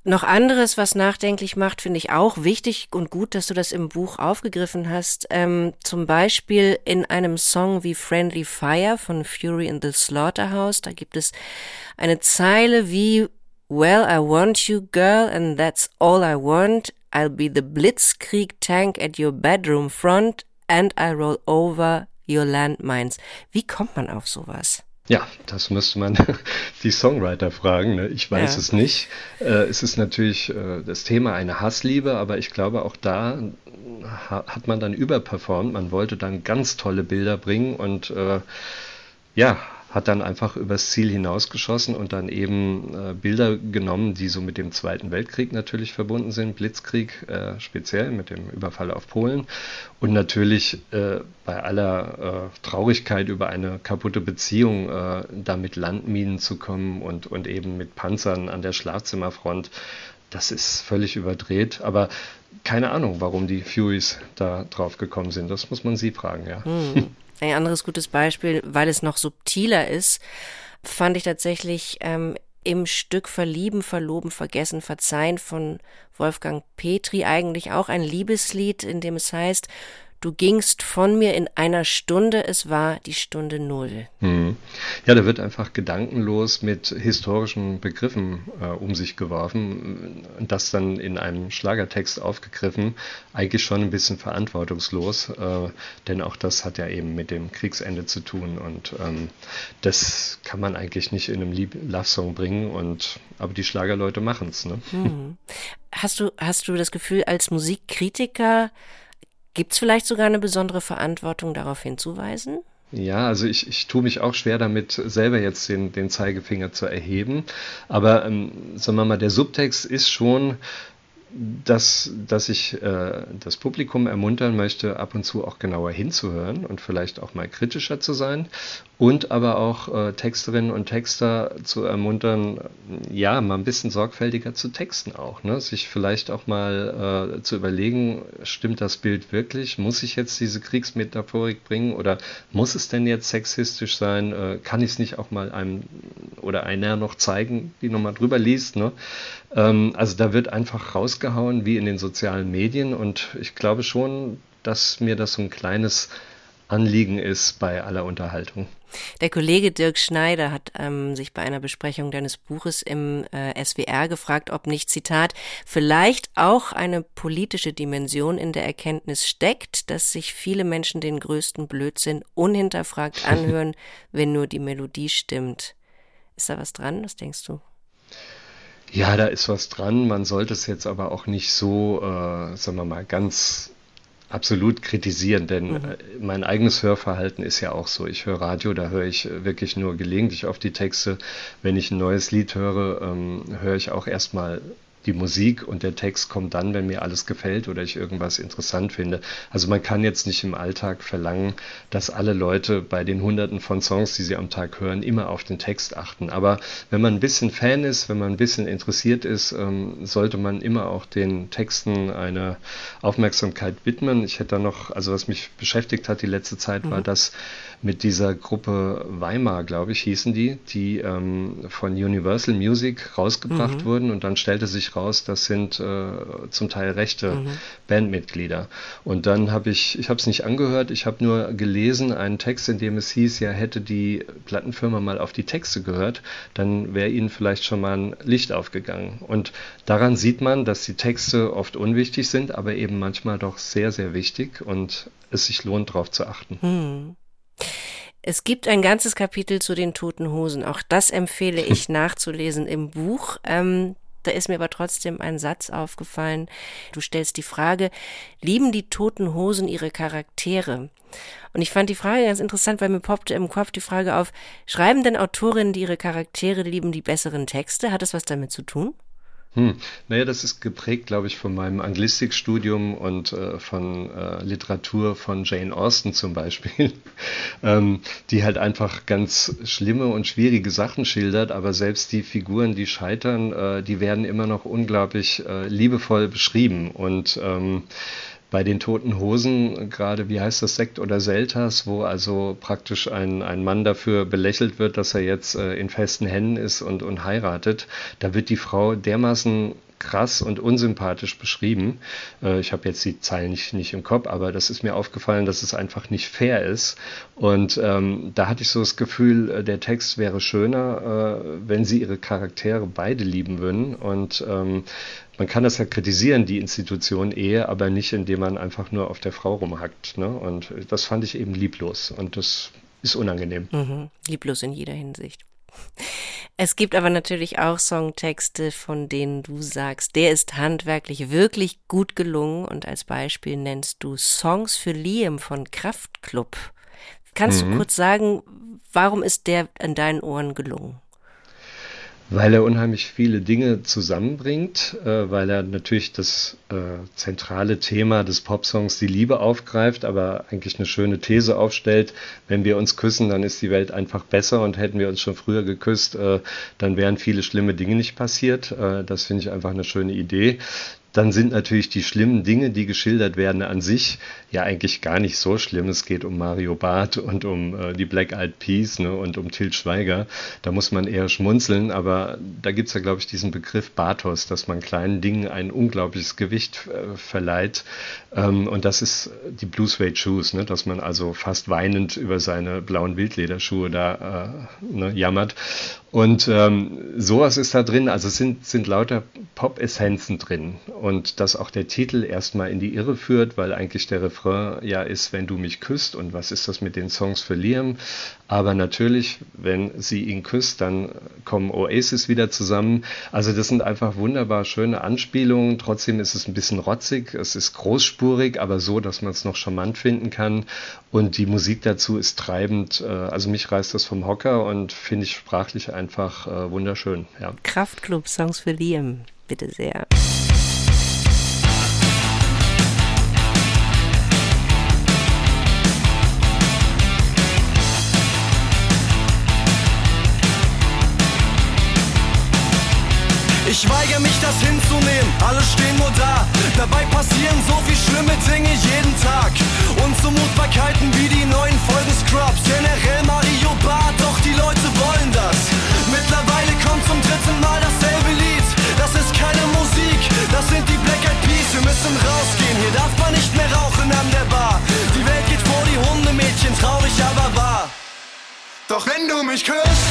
Noch anderes, was nachdenklich macht, finde ich auch wichtig und gut, dass du das im Buch aufgegriffen hast. Ähm, zum Beispiel in einem Song wie Friendly Fire von Fury in the Slaughterhouse. Da gibt es eine Zeile wie Well, I want you, girl, and that's all I want. I'll be the Blitzkrieg tank at your bedroom front and I roll over your landmines. Wie kommt man auf sowas? Ja, das müsste man die Songwriter fragen. Ne? Ich weiß Ja. es nicht. Äh, es ist natürlich äh, das Thema eine Hassliebe, aber ich glaube auch da ha hat man dann überperformt. Man wollte dann ganz tolle Bilder bringen und äh, ja, hat dann einfach übers Ziel hinausgeschossen und dann eben äh, Bilder genommen, die so mit dem Zweiten Weltkrieg natürlich verbunden sind, Blitzkrieg äh, speziell mit dem Überfall auf Polen und natürlich äh, bei aller äh, Traurigkeit über eine kaputte Beziehung äh, da mit Landminen zu kommen und, und eben mit Panzern an der Schlafzimmerfront. Das ist völlig überdreht, aber keine Ahnung, warum die Furies da drauf gekommen sind. Das muss man sie fragen, ja. Ein anderes gutes Beispiel, weil es noch subtiler ist, fand ich tatsächlich ähm, im Stück Verlieben, Verloben, Vergessen, Verzeihen von Wolfgang Petri eigentlich auch ein Liebeslied, in dem es heißt, du gingst von mir in einer Stunde, es war die Stunde Null. Hm. Ja, da wird einfach gedankenlos mit historischen Begriffen äh, um sich geworfen und das dann in einem Schlagertext aufgegriffen, eigentlich schon ein bisschen verantwortungslos, äh, denn auch das hat ja eben mit dem Kriegsende zu tun und ähm, das kann man eigentlich nicht in einem Lieb- Love-Song bringen und aber die Schlagerleute machen es, ne? Hast du, hast du das Gefühl, als Musikkritiker gibt es vielleicht sogar eine besondere Verantwortung, darauf hinzuweisen? Ja, also ich, ich tue mich auch schwer damit, selber jetzt den, den Zeigefinger zu erheben. Aber ähm, sagen wir mal, der Subtext ist schon, dass, dass ich äh, das Publikum ermuntern möchte, ab und zu auch genauer hinzuhören und vielleicht auch mal kritischer zu sein und aber auch äh, Texterinnen und Texter zu ermuntern, ja, mal ein bisschen sorgfältiger zu texten auch, ne? sich vielleicht auch mal äh, zu überlegen, stimmt das Bild wirklich? Muss ich jetzt diese Kriegsmetaphorik bringen oder muss es denn jetzt sexistisch sein? Äh, kann ich es nicht auch mal einem oder einer noch zeigen, die nochmal drüber liest? Ne? Ähm, also da wird einfach rausgehauen wie in den sozialen Medien und ich glaube schon, dass mir das so ein kleines Anliegen ist bei aller Unterhaltung. Der Kollege Dirk Schneider hat ähm, sich bei einer Besprechung deines Buches im äh, SWR gefragt, ob nicht, Zitat, vielleicht auch eine politische Dimension in der Erkenntnis steckt, dass sich viele Menschen den größten Blödsinn unhinterfragt anhören, wenn nur die Melodie stimmt. Ist da was dran? Was denkst du? Ja, da ist was dran. Man sollte es jetzt aber auch nicht so, äh, sagen wir mal, ganz absolut kritisieren, denn Mhm. äh, mein eigenes Hörverhalten ist ja auch so. Ich höre Radio, da höre ich äh, wirklich nur gelegentlich auf die Texte. Wenn ich ein neues Lied höre, ähm, höre ich auch erstmal die Musik und der Text kommt dann, wenn mir alles gefällt oder ich irgendwas interessant finde. Also man kann jetzt nicht im Alltag verlangen, dass alle Leute bei den hunderten von Songs, die sie am Tag hören, immer auf den Text achten. Aber wenn man ein bisschen Fan ist, wenn man ein bisschen interessiert ist, ähm, sollte man immer auch den Texten eine Aufmerksamkeit widmen. Ich hätte da noch, also was mich beschäftigt hat die letzte Zeit, war das mit dieser Gruppe Weimar, glaube ich, hießen die, die ähm, von Universal Music rausgebracht wurden und dann stellte sich raus, das sind äh, zum Teil rechte Bandmitglieder. Und dann habe ich, ich habe es nicht angehört, ich habe nur gelesen einen Text, in dem es hieß, ja hätte die Plattenfirma mal auf die Texte gehört, dann wäre ihnen vielleicht schon mal ein Licht aufgegangen. Und daran sieht man, dass die Texte oft unwichtig sind, aber eben manchmal doch sehr, sehr wichtig und es sich lohnt, darauf zu achten. Es gibt ein ganzes Kapitel zu den toten Hosen. Auch das empfehle ich nachzulesen im Buch. Ähm, da ist mir aber trotzdem ein Satz aufgefallen. Du stellst die Frage, lieben die toten Hosen ihre Charaktere? Und ich fand die Frage ganz interessant, weil mir poppte im Kopf die Frage auf, schreiben denn Autorinnen, die ihre Charaktere lieben, die besseren Texte? Hat das was damit zu tun? Hm. Naja, das ist geprägt, glaube ich, von meinem Anglistikstudium und äh, von äh, Literatur von Jane Austen zum Beispiel, ähm, die halt einfach ganz schlimme und schwierige Sachen schildert, aber selbst die Figuren, die scheitern, äh, die werden immer noch unglaublich äh, liebevoll beschrieben und ähm, bei den toten Hosen, gerade wie heißt das, Sekt oder Selters, wo also praktisch ein, ein Mann dafür belächelt wird, dass er jetzt äh, in festen Händen ist und, und heiratet, da wird die Frau dermaßen krass und unsympathisch beschrieben. Äh, ich habe jetzt die Zeilen nicht, nicht im Kopf, aber das ist mir aufgefallen, dass es einfach nicht fair ist. Und ähm, da hatte ich so das Gefühl, äh, der Text wäre schöner, äh, wenn sie ihre Charaktere beide lieben würden. Und ähm, man kann das ja kritisieren, die Institution Ehe, aber nicht, indem man einfach nur auf der Frau rumhackt. Ne? Und das fand ich eben lieblos und das ist unangenehm. Mhm. Lieblos in jeder Hinsicht. Es gibt aber natürlich auch Songtexte, von denen du sagst, der ist handwerklich wirklich gut gelungen und als Beispiel nennst du Songs für Liam von Kraftklub. Kannst du kurz sagen, warum ist der an deinen Ohren gelungen? Weil er unheimlich viele Dinge zusammenbringt, äh, weil er natürlich das äh, zentrale Thema des Popsongs, die Liebe, aufgreift, aber eigentlich eine schöne These aufstellt. Wenn wir uns küssen, dann ist die Welt einfach besser und hätten wir uns schon früher geküsst, äh, dann wären viele schlimme Dinge nicht passiert. Äh, das finde ich einfach eine schöne Idee dann sind natürlich die schlimmen Dinge, die geschildert werden an sich, ja eigentlich gar nicht so schlimm. Es geht um Mario Barth und um äh, die Black Eyed Peas ne, und um Til Schweiger. Da muss man eher schmunzeln, aber da gibt es ja, glaube ich, diesen Begriff Bathos, dass man kleinen Dingen ein unglaubliches Gewicht äh, verleiht. Ähm, und das ist die Blue Suede Shoes, ne, dass man also fast weinend über seine blauen Wildlederschuhe da äh, ne, jammert. Und ähm, sowas ist da drin, also es sind, sind lauter Pop-Essenzen drin. Und dass auch der Titel erstmal in die Irre führt, weil eigentlich der Refrain ja ist, wenn du mich küsst. Und was ist das mit den Songs für Liam? Aber natürlich, wenn sie ihn küsst, dann kommen Oasis wieder zusammen. Also das sind einfach wunderbar schöne Anspielungen. Trotzdem ist es ein bisschen rotzig, es ist großspurig, aber so, dass man es noch charmant finden kann. Und die Musik dazu ist treibend. Äh, Also mich reißt das vom Hocker und finde ich sprachlich einfach äh, wunderschön. Ja. Kraftklub Songs für Liam, Bitte sehr. Ich weigere mich das hinzunehmen, alle stehen nur da. Dabei passieren so viel schlimme Dinge jeden Tag. Sind die Black Eyed Peas. Wir müssen rausgehen, hier darf man nicht mehr rauchen an der Bar. Die Welt geht vor die Hundemädchen, traurig aber wahr. Doch wenn du mich küsst,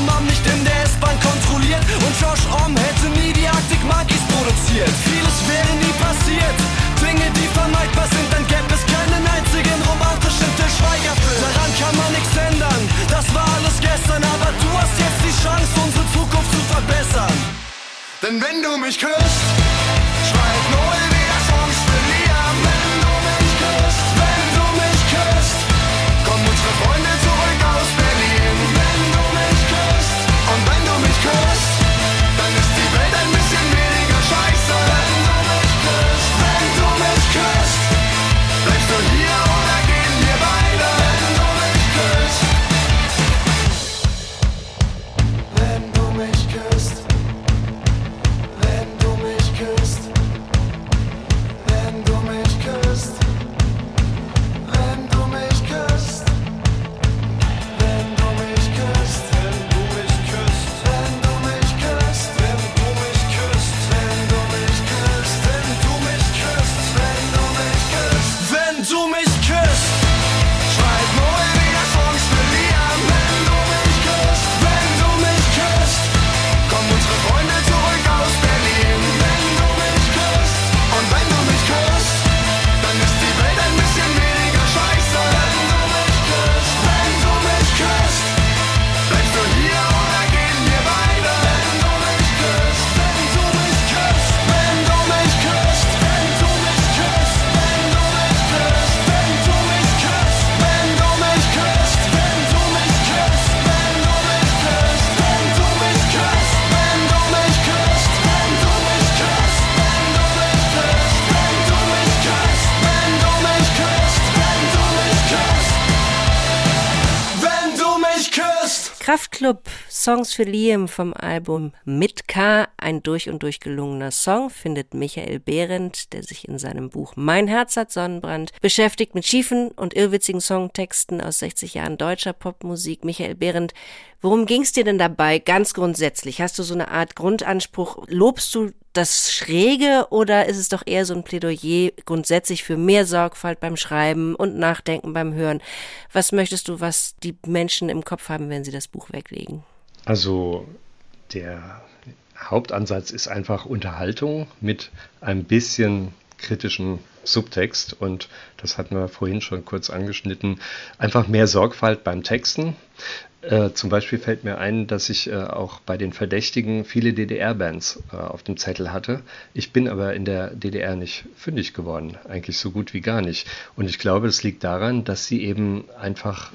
beide hätte man nicht in der S-Bahn kontrolliert. Und Josh Om hätte nie die Arctic Monkeys küsst. Kraftklub, Songs für Liam vom Album Mit K, ein durch und durch gelungener Song, findet Michael Behrendt, der sich in seinem Buch Mein Herz hat Sonnenbrand beschäftigt mit schiefen und irrwitzigen Songtexten aus 60 Jahren deutscher Popmusik. Michael Behrendt, worum ging's dir denn dabei ganz grundsätzlich? Hast du so eine Art Grundanspruch? Lobst du das Schräge oder ist es doch eher so ein Plädoyer grundsätzlich für mehr Sorgfalt beim Schreiben und Nachdenken beim Hören? Was möchtest du, was die Menschen im Kopf haben, wenn sie das Buch weglegen? Also der Hauptansatz ist einfach Unterhaltung mit ein bisschen kritischen Subtext und das hatten wir vorhin schon kurz angeschnitten. Einfach mehr Sorgfalt beim Texten. Äh, zum Beispiel fällt mir ein, dass ich äh, auch bei den Verdächtigen viele DDR-Bands äh, auf dem Zettel hatte. Ich bin aber in der DDR nicht fündig geworden, eigentlich so gut wie gar nicht. Und ich glaube, es liegt daran, dass sie eben einfach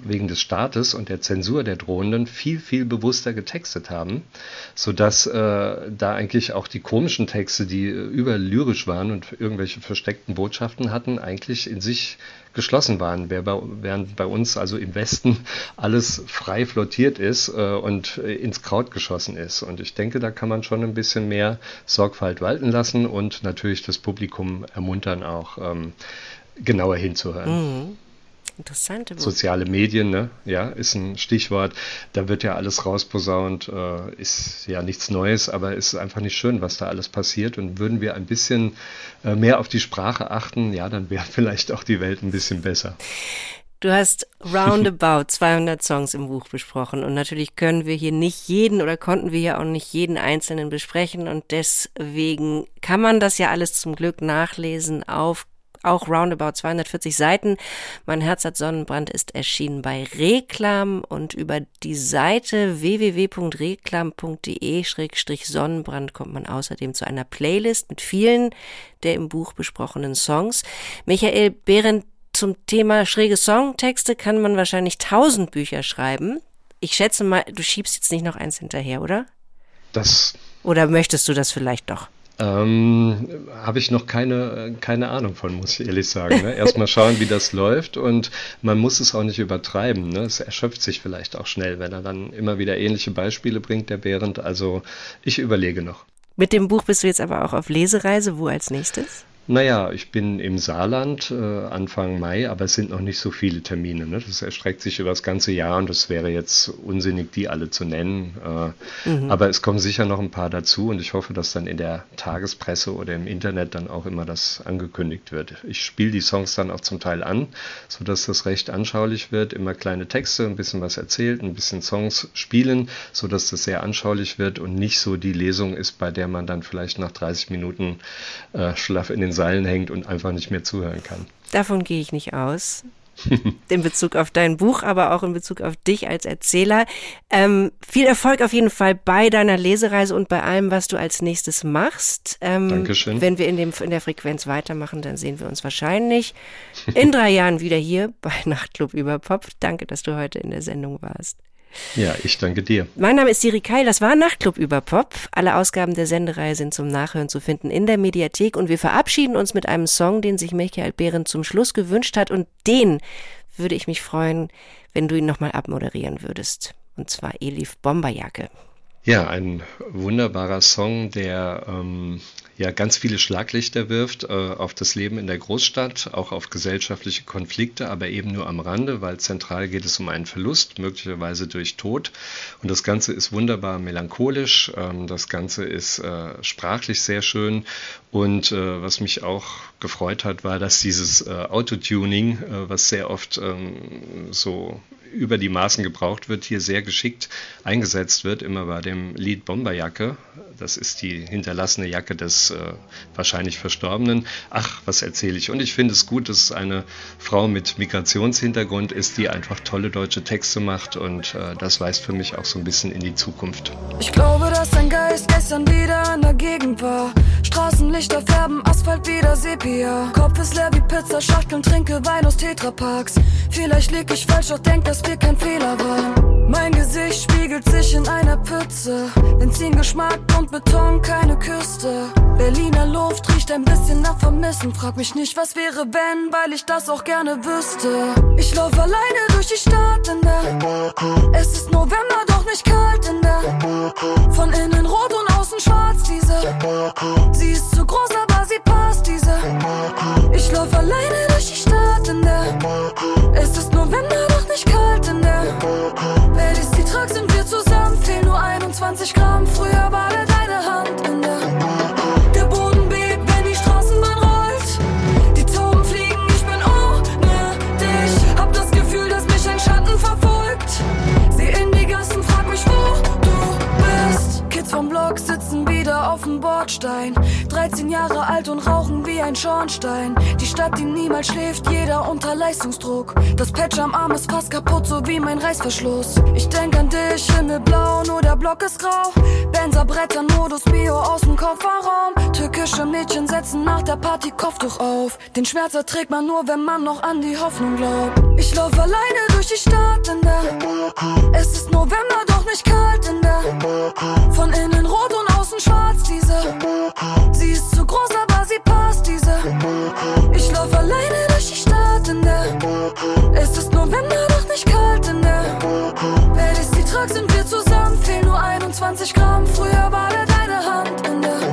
wegen des Staates und der Zensur der Drohenden viel, viel bewusster getextet haben, sodass äh, da eigentlich auch die komischen Texte, die äh, überlyrisch waren und irgendwelche versteckten Botschaften hatten, eigentlich in sich geschlossen waren, während bei uns also im Westen alles frei flottiert ist äh, und äh, ins Kraut geschossen ist. Und ich denke, da kann man schon ein bisschen mehr Sorgfalt walten lassen und natürlich das Publikum ermuntern, auch ähm, genauer hinzuhören. Interessante. Soziale Medien, ne? ja, ist ein Stichwort. Da wird ja alles rausposaunt, äh, ist ja nichts Neues, aber ist einfach nicht schön, was da alles passiert. Und würden wir ein bisschen äh, mehr auf die Sprache achten, ja, dann wäre vielleicht auch die Welt ein bisschen besser. Du hast roundabout 200 Songs im Buch besprochen und natürlich können wir hier nicht jeden oder konnten wir hier auch nicht jeden einzelnen besprechen und deswegen kann man das ja alles zum Glück nachlesen auf auch roundabout 240 Seiten. Mein Herz hat Sonnenbrand ist erschienen bei Reklam und über die Seite www.reklam.de-sonnenbrand kommt man außerdem zu einer Playlist mit vielen der im Buch besprochenen Songs. Michael Behrendt, zum Thema schräge Songtexte kann man wahrscheinlich tausend Bücher schreiben. Ich schätze mal, du schiebst jetzt nicht noch eins hinterher, oder? Das Oder möchtest du das vielleicht doch? Ähm, habe ich noch keine, keine Ahnung von, muss ich ehrlich sagen. Ne? Erstmal schauen, wie das läuft und man muss es auch nicht übertreiben. Ne? Es erschöpft sich vielleicht auch schnell, wenn er dann immer wieder ähnliche Beispiele bringt, der Behrend. Also ich überlege noch. Mit dem Buch bist du jetzt aber auch auf Lesereise. Wo als nächstes? Naja, ich bin im Saarland äh, Anfang Mai, aber es sind noch nicht so viele Termine. Ne? Das erstreckt sich über das ganze Jahr und es wäre jetzt unsinnig, die alle zu nennen. Äh, Aber es kommen sicher noch ein paar dazu und ich hoffe, dass dann in der Tagespresse oder im Internet dann auch immer das angekündigt wird. Ich spiele die Songs dann auch zum Teil an, sodass das recht anschaulich wird. Immer kleine Texte, ein bisschen was erzählt, ein bisschen Songs spielen, sodass das sehr anschaulich wird und nicht so die Lesung ist, bei der man dann vielleicht nach 30 Minuten äh, schlaff in den Seilen hängt und einfach nicht mehr zuhören kann. Davon gehe ich nicht aus. in Bezug auf dein Buch, aber auch in Bezug auf dich als Erzähler. Ähm, viel Erfolg auf jeden Fall bei deiner Lesereise und bei allem, was du als nächstes machst. Ähm, Dankeschön. Wenn wir in, dem, in der Frequenz weitermachen, dann sehen wir uns wahrscheinlich in drei Jahren wieder hier bei Nachtclub über Pop. Danke, dass du heute in der Sendung warst. Ja, ich danke dir. Mein Name ist Siri Keil, das war Nachtclub über Pop. Alle Ausgaben der Sendereihe sind zum Nachhören zu finden in der Mediathek und wir verabschieden uns mit einem Song, den sich Michael Behrendt zum Schluss gewünscht hat und den würde ich mich freuen, wenn du ihn nochmal abmoderieren würdest. Und zwar Elif Bomberjacke. Ja, ein wunderbarer Song, der ähm, ja ganz viele Schlaglichter wirft äh, auf das Leben in der Großstadt, auch auf gesellschaftliche Konflikte, aber eben nur am Rande, weil zentral geht es um einen Verlust, möglicherweise durch Tod. Und das Ganze ist wunderbar melancholisch, ähm, das Ganze ist äh, sprachlich sehr schön. Und äh, was mich auch gefreut hat, war, dass dieses äh, Autotuning, äh, was sehr oft ähm, so über die Maßen gebraucht wird, hier sehr geschickt eingesetzt wird, immer bei dem Lied Bomberjacke. Das ist die hinterlassene Jacke des äh, wahrscheinlich Verstorbenen. Ach, was erzähle ich? Und ich finde es gut, dass es eine Frau mit Migrationshintergrund ist, die einfach tolle deutsche Texte macht und äh, das weist für mich auch so ein bisschen in die Zukunft. Ich glaube, dass ein Geist gestern wieder in der Gegend war. Straßenlichter färben Asphalt wieder Sepia. Kopf ist leer wie Pizzaschachteln, trinke Wein aus Tetrapacks. Vielleicht lieg ich falsch, doch denk, dass wir kein Fehler waren. Mein Gesicht spiegelt sich in einer Pfütze. Benzingeschmack und Beton, keine Küste. Berliner Luft riecht ein bisschen nach Vermissen. Frag mich nicht, was wäre, wenn, weil ich das auch gerne wüsste. Ich lauf alleine durch die Stadt in der. Es ist November, doch nicht kalt in der. Von innen rot und außen schwarz, diese. Sie ist zu groß, aber sie passt, diese. Ich lauf alleine durch die Stadt in der. Es ist November, doch nicht kalt in der. Ladies, die Truck sind wir zusammen, fehlen nur 21 Gramm. Früher war da deine Hand in der. Der Boden bebt, wenn die Straßenbahn rollt. Die Tauben fliegen, ich bin ohne dich. Hab das Gefühl, dass mich ein Schatten verfolgt. Seh in die Gassen, frag mich, wo du bist. Kids vom Block sitzen wieder auf dem Bordstein. 13 Jahre alt und rauchen wie ein Schornstein. Die Stadt, die niemals schläft, jeder unter Leistungsdruck. Das Patch am Arm ist fast kaputt, so wie mein Reißverschluss. Ich denk an dich, Himmelblau, nur der Block ist grau. Benzer Brettern, Modus Bio aus dem Kofferraum. Türkische Mädchen setzen nach der Party Kopftuch auf. Den Schmerz erträgt man nur, wenn man noch an die Hoffnung glaubt. Ich lauf alleine durch die Stadt in der. Es ist November, doch nicht kalt in der. Von innen rot und außen schwarz, diese. Sie ist zu groß, aber sie passt, diese. Ich lauf alleine durch die Stadt in der. Es ist November, doch nicht kalt in der. Ladies, die Truck sind wir zusammen, fehlen nur 21 Gramm. Früher war da deine Hand in der. Der